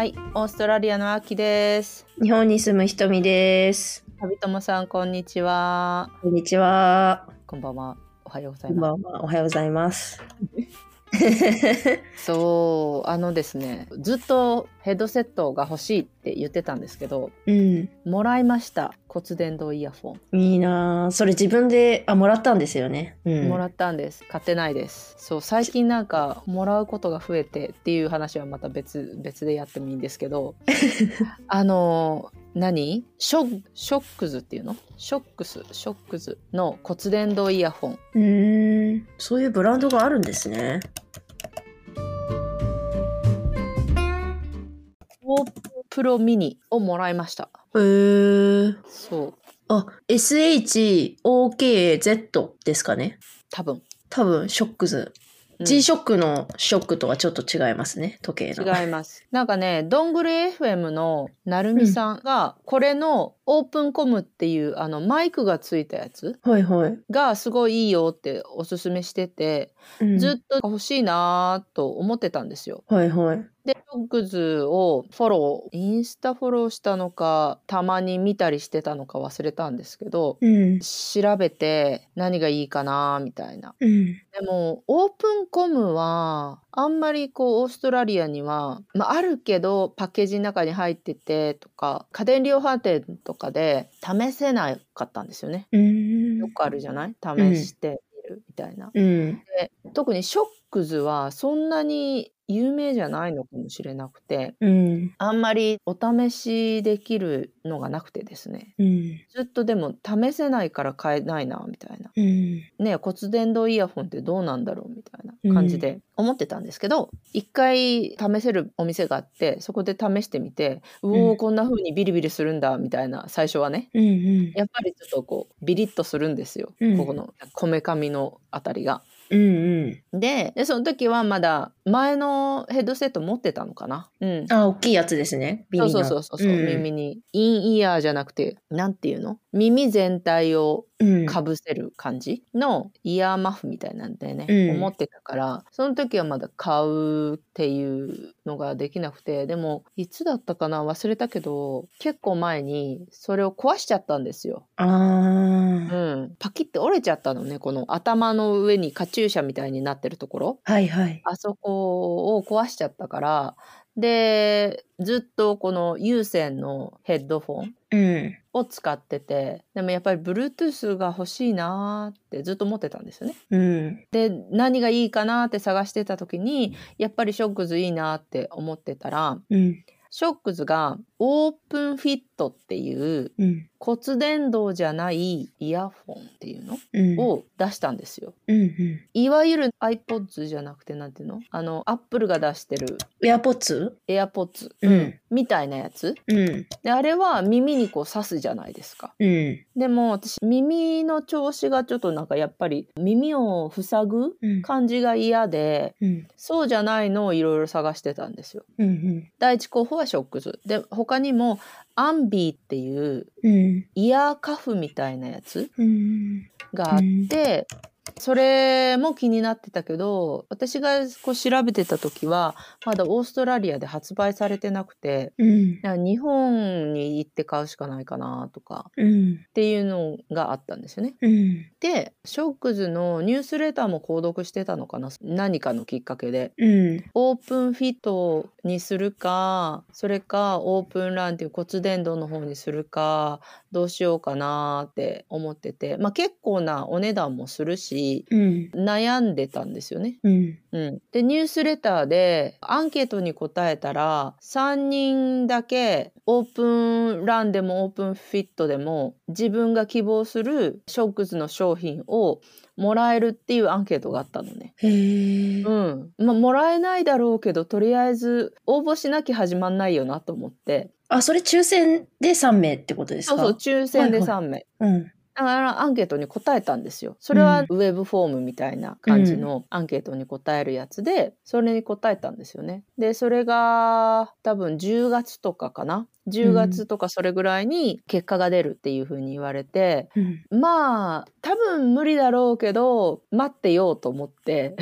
はい、オーストラリアの秋です。日本に住むひとみです。旅友さん、こんにちは。こんにちは。こんばんは。おはようござこいまんばんは。おはようございます。す。そう、あのですね、ずっとヘッドセットが欲しいって言ってたんですけど、うん。もらいました。骨伝導イヤフォン。いいなぁそれ自分で、あ、もらったんですよね。うん。もらったんです。買ってないです。そう、最近なんか、もらうことが増えてっていう話はまた別、別でやってもいいんですけど、あの、何？ショッショックズっていうの？ショックス、ショックズの骨伝導イヤホン。うーん。そういうブランドがあるんですね。オープロミニをもらいました。へー。そう、あ、SHOKZ ですかね？多分。多分、ショックズ。うん G ショックのショックとはちょっと違いますね。時計の。違います。なんかね、どんぐり FM のなるみさんが、これのオープンコムっていうあのマイクがついたやつはいはい。がすごいいいよっておすすめしてて、うんずっと欲しいなーと思ってたんですよ。はいはい。で、ロックズをフォロー、インスタフォローしたのか、たまに見たりしてたのか忘れたんですけど、うん。調べて何がいいかなーみたいな。うん。でもオープンコムはあんまりこうオーストラリアには、まあ、あるけどパッケージの中に入っててとか家電量販店とかで試せなかったんですよね。うん。よくあるじゃない？試してみるみたいな。うん。で特にショックズはそんなに有名じゃないのかもしれなくてうん。あんまりお試しできるのがなくてですねうん。ずっとでも試せないから買えないなみたいなうん。ね骨伝導イヤホンってどうなんだろうみたいな感じで思ってたんですけど、一回試せるお店があってそこで試してみてうおんこんな風にビリビリするんだみたいな最初はねうん。うん。やっぱりちょっとこうビリッとするんですよ、うんここのこめかみのあたりが。うん。ででその時はまだ前のヘッドセット持ってたのかな？うん。あ、大きいやつですね。そうそうそうそう、ん耳に。インイヤーじゃなくてなんていうの？耳全体をうん。かぶせる感じ？のイヤーマフみたいなんでね、うん。思ってたからその時はまだ買うっていうのができなくてでもいつだったかな忘れたけど結構前にそれを壊しちゃったんですよ。あうあ。ん、パキって折れちゃったのねこの頭の上にカチューシャみたいになってるところはいはい。あそこを壊しちゃったからでずっとこの有線のヘッドフォンうん。を使っててでもやっぱり Bluetooth が欲しいなーってずっと思ってたんですよね。うん。で何がいいかなって探してた時にやっぱりショックズいいなって思ってたらうん。ショックズがオープンフィットっていううん。骨伝導じゃないイヤホンっていうのうん。を出したんですよ。うん。うん。いわゆる iPods じゃなくてなんていうの？あのアップルが出してるエアポッツ？AirPods、うんみたいなやつうん。であれは耳にこう刺すじゃないですか。うん。でも私耳の調子がちょっとなんかやっぱり耳を塞ぐうん。感じが嫌でうん。そうじゃないのをいろいろ探してたんですよ。うん。第一候補はショックズで他にもアンビーっていううん。イヤーカフみたいなやつうん。があって、それも気になってたけど私がこう調べてた時はまだオーストラリアで発売されてなくてうん。日本に行って買うしかないかなとかうん。っていうのがあったんですよね。うん。でショックズのニュースレターも購読してたのかな何かのきっかけでうん。オープンフィットにするかそれかオープンランっていう骨伝導の方にするかどうしようかなって思ってて、まあ、結構なお値段もするしうん。悩んでたんですよね。うん。うん、でニュースレターでアンケートに答えたら3人だけオープンランでもオープンフィットでも自分が希望するショックズの商品をもらえるっていうアンケートがあったのね。うんまあ、もらえないだろうけどとりあえず応募しなきゃ始まんないよなと思ってあ、それ抽選で3名ってことですか？そうそう抽選ではい3名、うん。だからアンケートに答えたんですよ。それはウェブフォームみたいな感じのアンケートに答えるやつで、それに答えたんですよね。で、それが多分10月とかかな？10月とかそれぐらいに結果が出るっていうふうに言われて、うん。まあ多分無理だろうけど待ってようと思って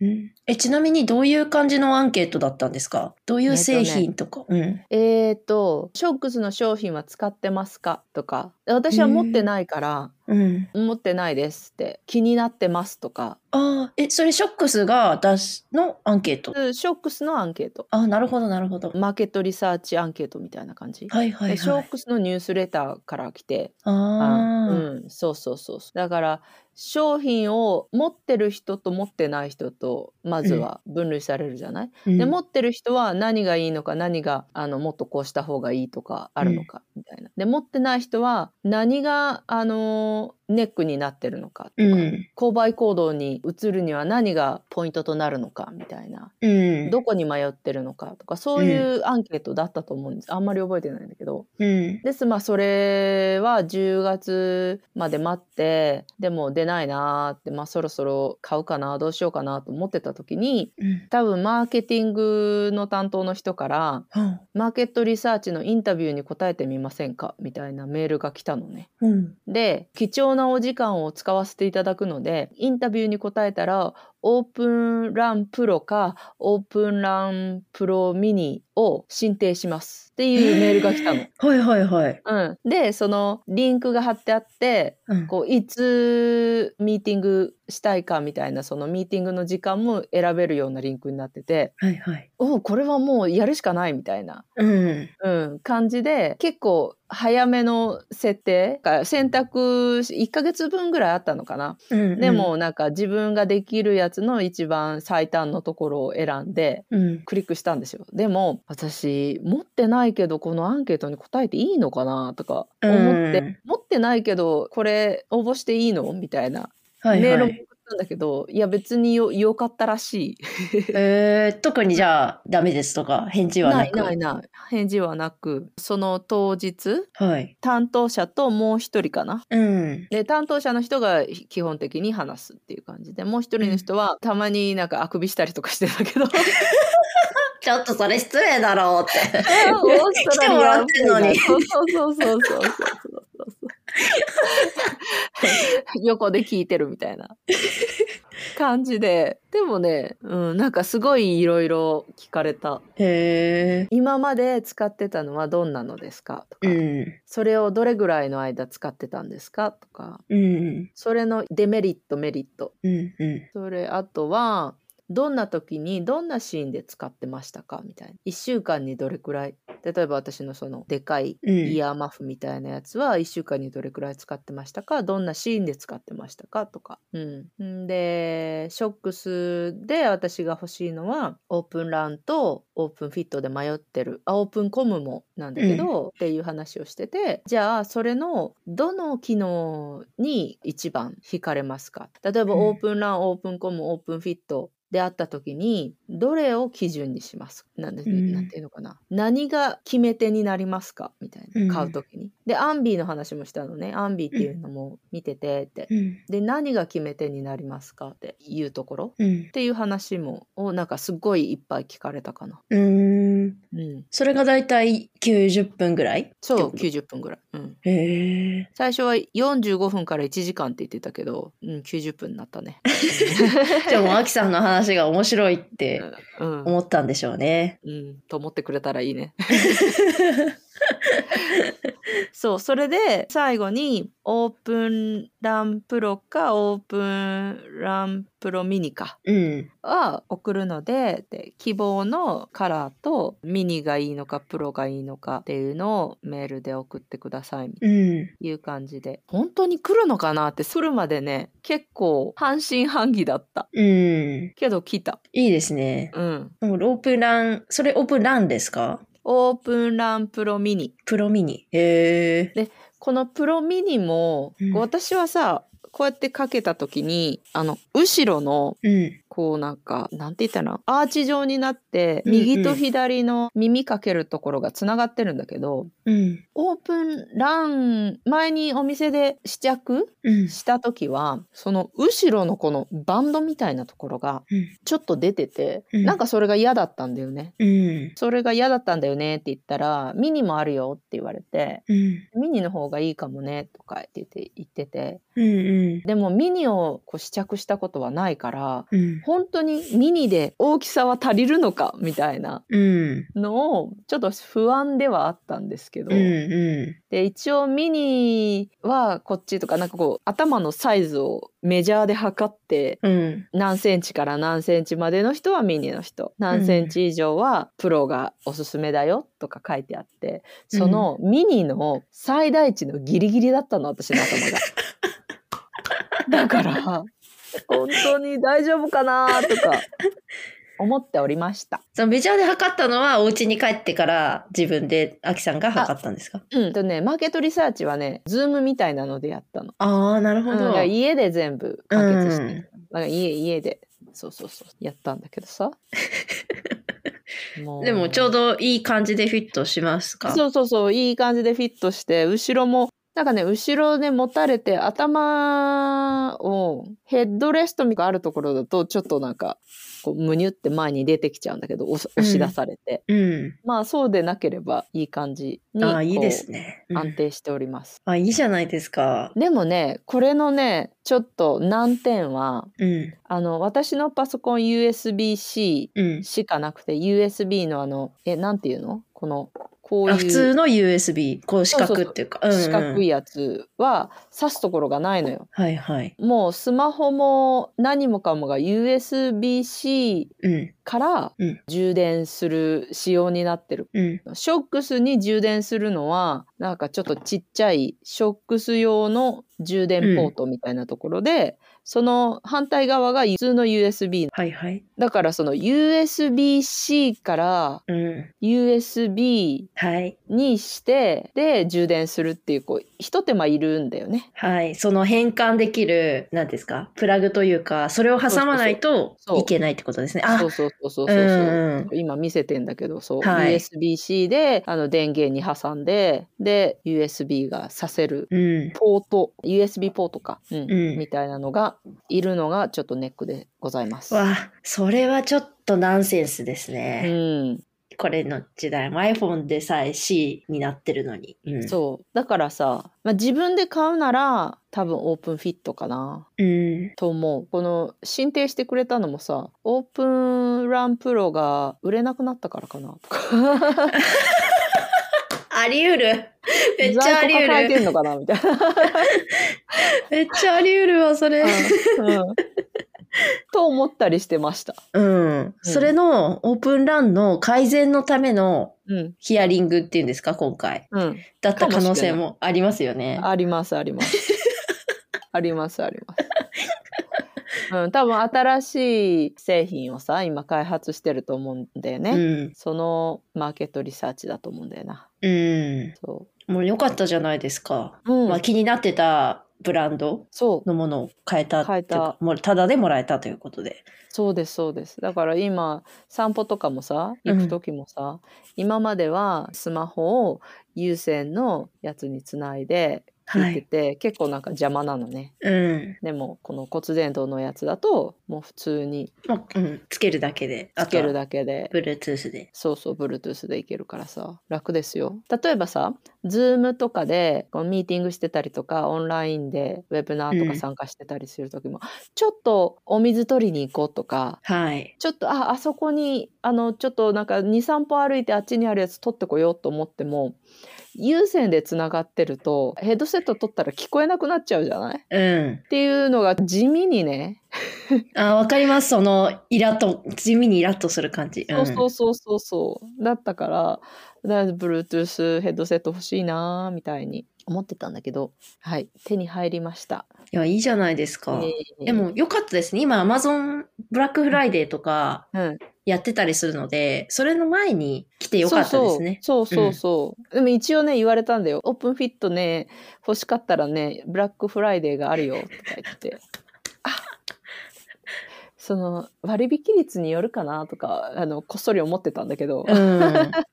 うん。え、ちなみにどういう感じのアンケートだったんですか？どういう製品とか？うん。えっ、と、ショックスの商品は使ってますか？とか、私は持ってないから、うん。持ってないですって、気になってますとか、ああ、え、それショックスが出すのアンケート？ショックスのアンケート。あなるほど、なるほど。マーケットリサーチアンケートみたいな感じ。はいはいでショはい。ックスのニュースレターから来て、ああ、うん、そうそうそうそうだから商品を持ってる人と持ってない人とまずは分類されるじゃない、うんで持ってる人は何がいいのか何があのもっとこうした方がいいとかあるのかみたいな。で持ってない人は何があのネックになってるのかとか、うん購買行動に移るには何がポイントとなるのかみたいな。うん。どこに迷ってるのかとかそういうアンケートだったと思うんです、あんまり覚えてないんだけどうん。ですまあそれは10月まで待ってでも出ないなーってまあそろそろ買うかなどうしようかなと思ってた時にうん。多分マーケティングの担当の人からはマーケットリサーチのインタビューに答えてみませんかみたいなメールが来たのね。うん。で貴重なお時間を使わせていただくのでインタビューに答えたらオープンランプロかオープンランプロミニを申請しますっていうメールが来たの。はいはいはい。うん、でそのリンクが貼ってあってうん。こういつミーティングしたいかみたいなそのミーティングの時間も選べるようなリンクになっててはいはい。おこれはもうやるしかないみたいな、うん。うん、感じで結構早めの設定が選択1ヶ月分ぐらいあったのかな、うん。で、もなんか自分ができるやつの一番最短のところを選んでうん。クリックしたんですよでも私持ってないけどこのアンケートに答えていいのかなとか思って、うん持ってないけどこれ応募していいの？みたいなはいメールはい。もなんだけど、いや別によ、かったらしい。えー、特にじゃあ、ダメですとか、返事はなく？ないないない。返事はなく、その当日、はい、担当者ともう一人かな。うん。で、担当者の人が基本的に話すっていう感じで、もう一人の人は、たまになんかあくびしたりとかしてたけど。ちょっとそれ失礼だろうって。来てもらってんのに。そうそうそうそうそう。横で聞いてるみたいな感じででもね、うん、なんかすごいいろいろ聞かれたへえ。今まで使ってたのはどんなのですか？とか、うん。それをどれぐらいの間使ってたんですか？とかうん。それのデメリットメリットうん。うん。それあとはどんな時にどんなシーンで使ってましたか？みたいな。1週間にどれくらい？例えば私のそのでかいうん。イヤーマフみたいなやつは1週間にどれくらい使ってましたか？どんなシーンで使ってましたか？とか、うん、んでショックスで私が欲しいのはオープンランとオープンフィットで迷ってる。あオープンコムもなんだけど、っていう話をしてて。じゃあそれのどの機能に一番惹かれますか？例えばうん。オープンラン、オープンコムオープンフィットであった時にどれを基準にします？かなんで、うんなんていうのかな？何が決め手になりますか？みたいうんな買う時に。でアンビーの話もしたのねアンビーっていうのも見ててって。うん。で何が決め手になりますか？っていうところ？うんっ。ていう話もをなんかすごいいっぱい聞かれたかな。うーん。うん、それがだいたい90分ぐらいそうってこ90分ぐらい。うんとへえ。最初は45分から1時間って言ってたけど、うん、90分になったね。じゃあもう、アキさんの話が面白いってうん、思ったんでしょうね。うん、と思ってくれたらいいね。そうそれで最後にオープンランプロかオープンランプロミニかうん。は送るのでで希望のカラーとミニがいいのかプロがいいのかっていうのをメールで送ってくださいいな。う感じで本当に来るのかなって来るまでね結構半信半疑だったうん。けど来たいいですね。うんオープンラン、それオープンランですか？オープンランプロミニプロミニ。へえ。このプロミニも、うん私はさこうやってかけた時にあの後ろのうん。こうなんかなんて言ったらアーチ状になってうんうん右と左の耳かけるところがつながってるんだけど、うん。オープンラン前にお店で試着うん。した時はその後ろのこのバンドみたいなところがうん。ちょっと出てて、うんなんかそれが嫌だったんだよね。うん。それが嫌だったんだよねって言ったらミニもあるよって言われてうん。ミニの方がいいかもねとか言って言っててうん。でもミニをこう試着したことはないからうん。本当にミニで大きさは足りるのかみたいなうん。のをちょっと不安ではあったんですけど、うんうで一応ミニはこっちとかなんかこう頭のサイズをメジャーで測ってん。うん。何センチから何センチまでの人はミニの人何センチ以上はプロがおすすめだよとか書いてあってそのミニの最大値のギリギリだったの私の頭が。だから 本当に大丈夫かなとか思っておりました。そのメジャーで測ったのはお家に帰ってから自分でアキさんが測ったんですか？うん、とねマーケットリサーチはね Zoom みたいなのでやったの。ああ、なるほうん。だど。から家で全部完結して、うんだから家家でそうそうそうやったんだけどさ。もでもちょうどいい感じでフィットしますか？そうそうそういい感じでフィットして後ろもなんかね後ろで持たれて頭をヘッドレストがあるところだとちょっとなんかこうむにゅって前に出てきちゃうんだけど押し出されて、うん。まあそうでなければいい感じにああ、いいですこね。う安定しております。あ、いいじゃないですか。でもねこれのねちょっと難点はうん。あの私のパソコン USB-C うん。しかなくて USB のあのえなんていうの？このこういうあ普通の USB、こう四角っていうか。うんうん四角いやつは挿すところがないのよ。はいはい。もうスマホも何もかもが USB-C うん。からうん充電する仕様になってる。うん。ショックスに充電するのはなんかちょっとちっちゃいショックス用の充電ポートみたいなところで、その反対側が普通の USB はいはい。だからその USB-C からうん。USB はい。にしてで充電するっていうこう一手間いるんだよね。はい。その変換できる、何ですかプラグというか、それを挟まないといけないってことですね。あそうそうそうそうそう。うんうん今見せてんだけどそう、はい USB-C であの電源に挟んでで USB がさせるうん。ポート USB ポートか、うんうんみたいなのがいるのがちょっとネックでございます。わあ、それはちょっとナンセンスですうね。ん、これの時代も iPhone でさえ C になってるのに。うん。そうだからさ、まあ、自分で買うなら多分オープンフィットかなうん。と思うこの申請してくれたのもさオープンランプロが売れなくなったからかなとかあり得る。めっちゃあり得る。んのかなみたいな。めっちゃあり得るわ、それ。うんうん と思ったりしてました。うん。それのオープンランの改善のためのうん。ヒアリングっていうんですか、今回。うん。だった可能性もありますよね。あります、あります。あります、あります。うん、多分新しい製品をさ、今開発してると思うんだよね。うん。そのマーケットリサーチだと思うんだよな。うん。そもう良かったじゃないですか。う。うん。まあ気になってたブランド。のものを変えた変えたかもうただでもらえたということで。そうですそうですだから今散歩とかもさ行く時もさ、今まではスマホを有線のやつにつないで聞いてて、結構なんか邪魔なのねうん。でもこの骨伝導のやつだともう普通にもう、うん。つけるだけで。つけるけ。だけで Bluetooth で。そうそう Bluetooth でいけるからさ楽ですよ例えばさ Zoom とかでこうミーティングしてたりとかオンラインでウェブナーとか参加してたりする時も、ちょっとお水取りに行こうとかはい。ちょっとああそこにあのちょっとなんか23歩歩いてあっちにあるやつ取ってこようと思っても有線でつながってるとヘッドセット取ったら聞こえなくなっちゃうじゃない？っうん。ていうのが地味にね、あ、わかります。その、イラッと、地味にイラッとする感じ。そうそうそうそうそうだったからだ Bluetooth ヘッドセット欲しいなーみたいに思ってたんだけどはい手に入りました。いや、いいじゃないですか。えーでも、良かったですね。今、Amazon ブラックフライデーとかうん、やってたりするので、それの前に来て良かったですね。そうそうそうそう、でも一応ね言われたんだよ OpenFit ね欲しかったらねブラックフライデーがあるよとか言ってあその割引率によるかなとかあのこっそり思ってたんだけど、うん。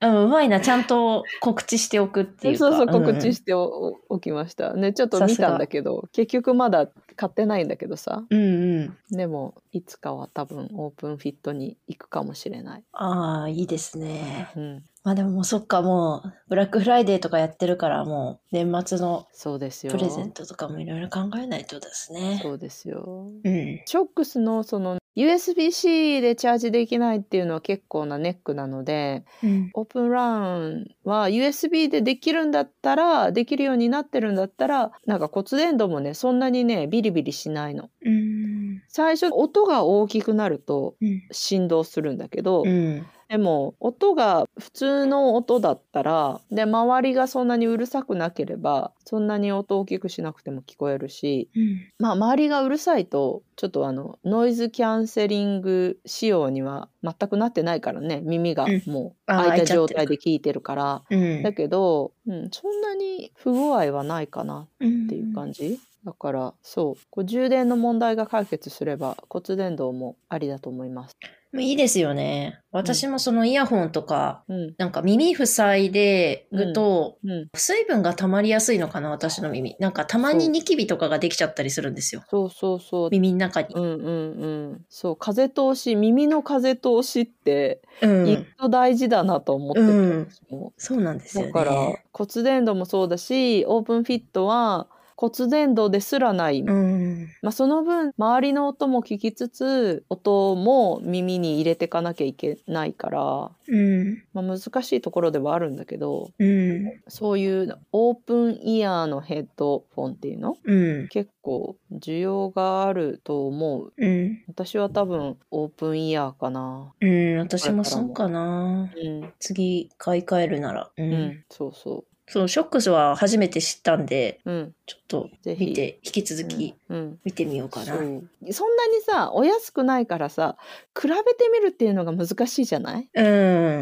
うん、うまいな。ちゃんと告知しておくっていうか。そうそう告知ししておおきましたねちょっと見たんだけど結局まだ買ってないんだけどさうんうん。でもいつかは多分オープンフィットに行くかもしれない、ああ、いいですね。うん、まあでももうそっか、もう、ブラックフライデーとかやってるから、もう、年末のそうですよプレゼントとかもいろいろ考えないとですね。そうですようん。ショックスのその USB-C でチャージできないっていうのは結構なネックなので、うん。オープンランは USB でできるんだったら、できるようになってるんだったら、なんか骨伝導もね、そんなにね、ビリビリしないの。うん。最初、音が大きくなるとうん。振動するんだけど、うん。でも音が普通の音だったらで周りがそんなにうるさくなければそんなに音大きくしなくても聞こえるしうん。まあ周りがうるさいとちょっとあのノイズキャンセリング仕様には全くなってないからね耳がうんもう開いた状態で聞いてるから。うん。だけど、うん、そんなに不具合はないかなうんっていう感じ、だからそうこう充電の問題が解決すれば骨伝導もありだと思います。いいですよね。私もそのイヤホンとか、うんなんか耳塞いでると、うん、水分が溜まりやすいのかな、私の耳。なんかたまにニキビとかができちゃったりするんですよ。そうそうそう耳の中に。うんうんうん。そう、風通し、耳の風通しって、うん。意外と大事だなと思ってて、うん私もそうなんですよね。だから、骨伝導もそうだし、オープンフィットは骨伝導ですらない。うん。まあ、その分、周りの音も聞きつつ、音も耳に入れていかなきゃいけないから、うん。まあ、難しいところではあるんだけど、うん。そういうオープンイヤーのヘッドフォンっていうのうん。結構需要があると思う。うん。私は多分オープンイヤーかな。うん。私もそうかな。うん。次買い替えるなら。う。うんん。そうそそう、ショックスは初めて知ったんで、う。うん。ちょっとぜひ見て、引き続きうん。うん見てみようかな。そうそんなにさお安くないからさ比べてみるっていうのが難しいじゃない？っう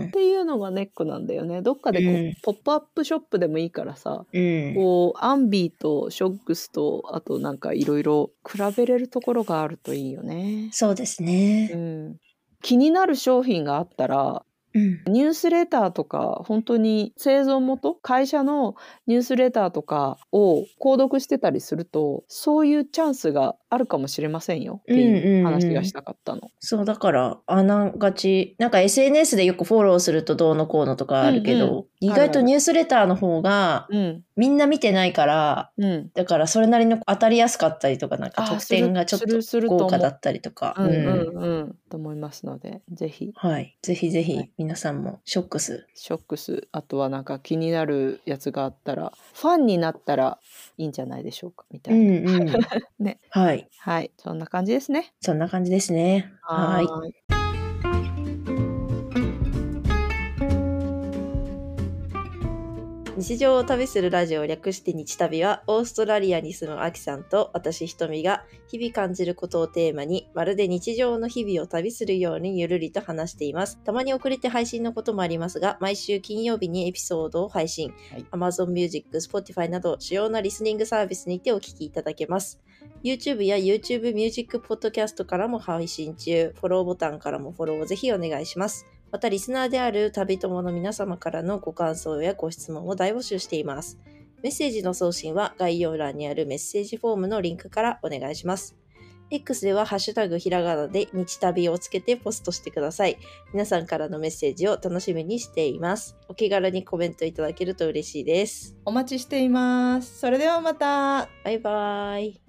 ん。ていうのがネックなんだよねどっかでこう、うんポップアップショップでもいいからさうん。こうアンビーとショックスとあとなんかいろいろ比べれるところがあるといいよね。そうですうね。ん、気になる商品があったらうん。ニュースレターとか本当に製造元会社のニュースレターとかを購読してたりするとそういうチャンスがあるかもしれませんよっていう話がしたかったの。そう、だから、あながち、なんか SNS でよくフォローするとどうのこうのとかあるけど、うんうん意外とニュースレターの方がうんみんな見てないから、うんだからそれなりの当たりやすかったりとか、なんかあ特典がちょっするすると思うと豪華だったりとか。うんううんんうんと思いますのでぜひはい。ぜひぜひはい皆さんもショックス。ショックスあとはなんか気になるやつがあったらファンになったらいいんじゃないでしょうかみたういんな。うん。ね。はい。はいそんな感じですね。そんな感じですね。はい。ーい日常を旅するラジオを略して日旅はオーストラリアに住むアキさんと私ひとみが日々感じることをテーマにまるで日常の日々を旅するようにゆるりと話しています。たまに遅れて配信のこともありますが毎週金曜日にエピソードを配信、はい Amazon Music、Spotify など主要なリスニングサービスにてお聞きいただけます。YouTube や YouTube Music Podcast からも配信中、フォローボタンからもフォローをぜひお願いします。また、リスナーである旅友の皆様からのご感想やご質問を大募集しています。メッセージの送信は概要欄にあるメッセージフォームのリンクからお願いします。X ではハッシュタグひらがなで日旅をつけてポストしてください。皆さんからのメッセージを楽しみにしています。お気軽にコメントいただけると嬉しいです。お待ちしています。それではまた。バイバイ。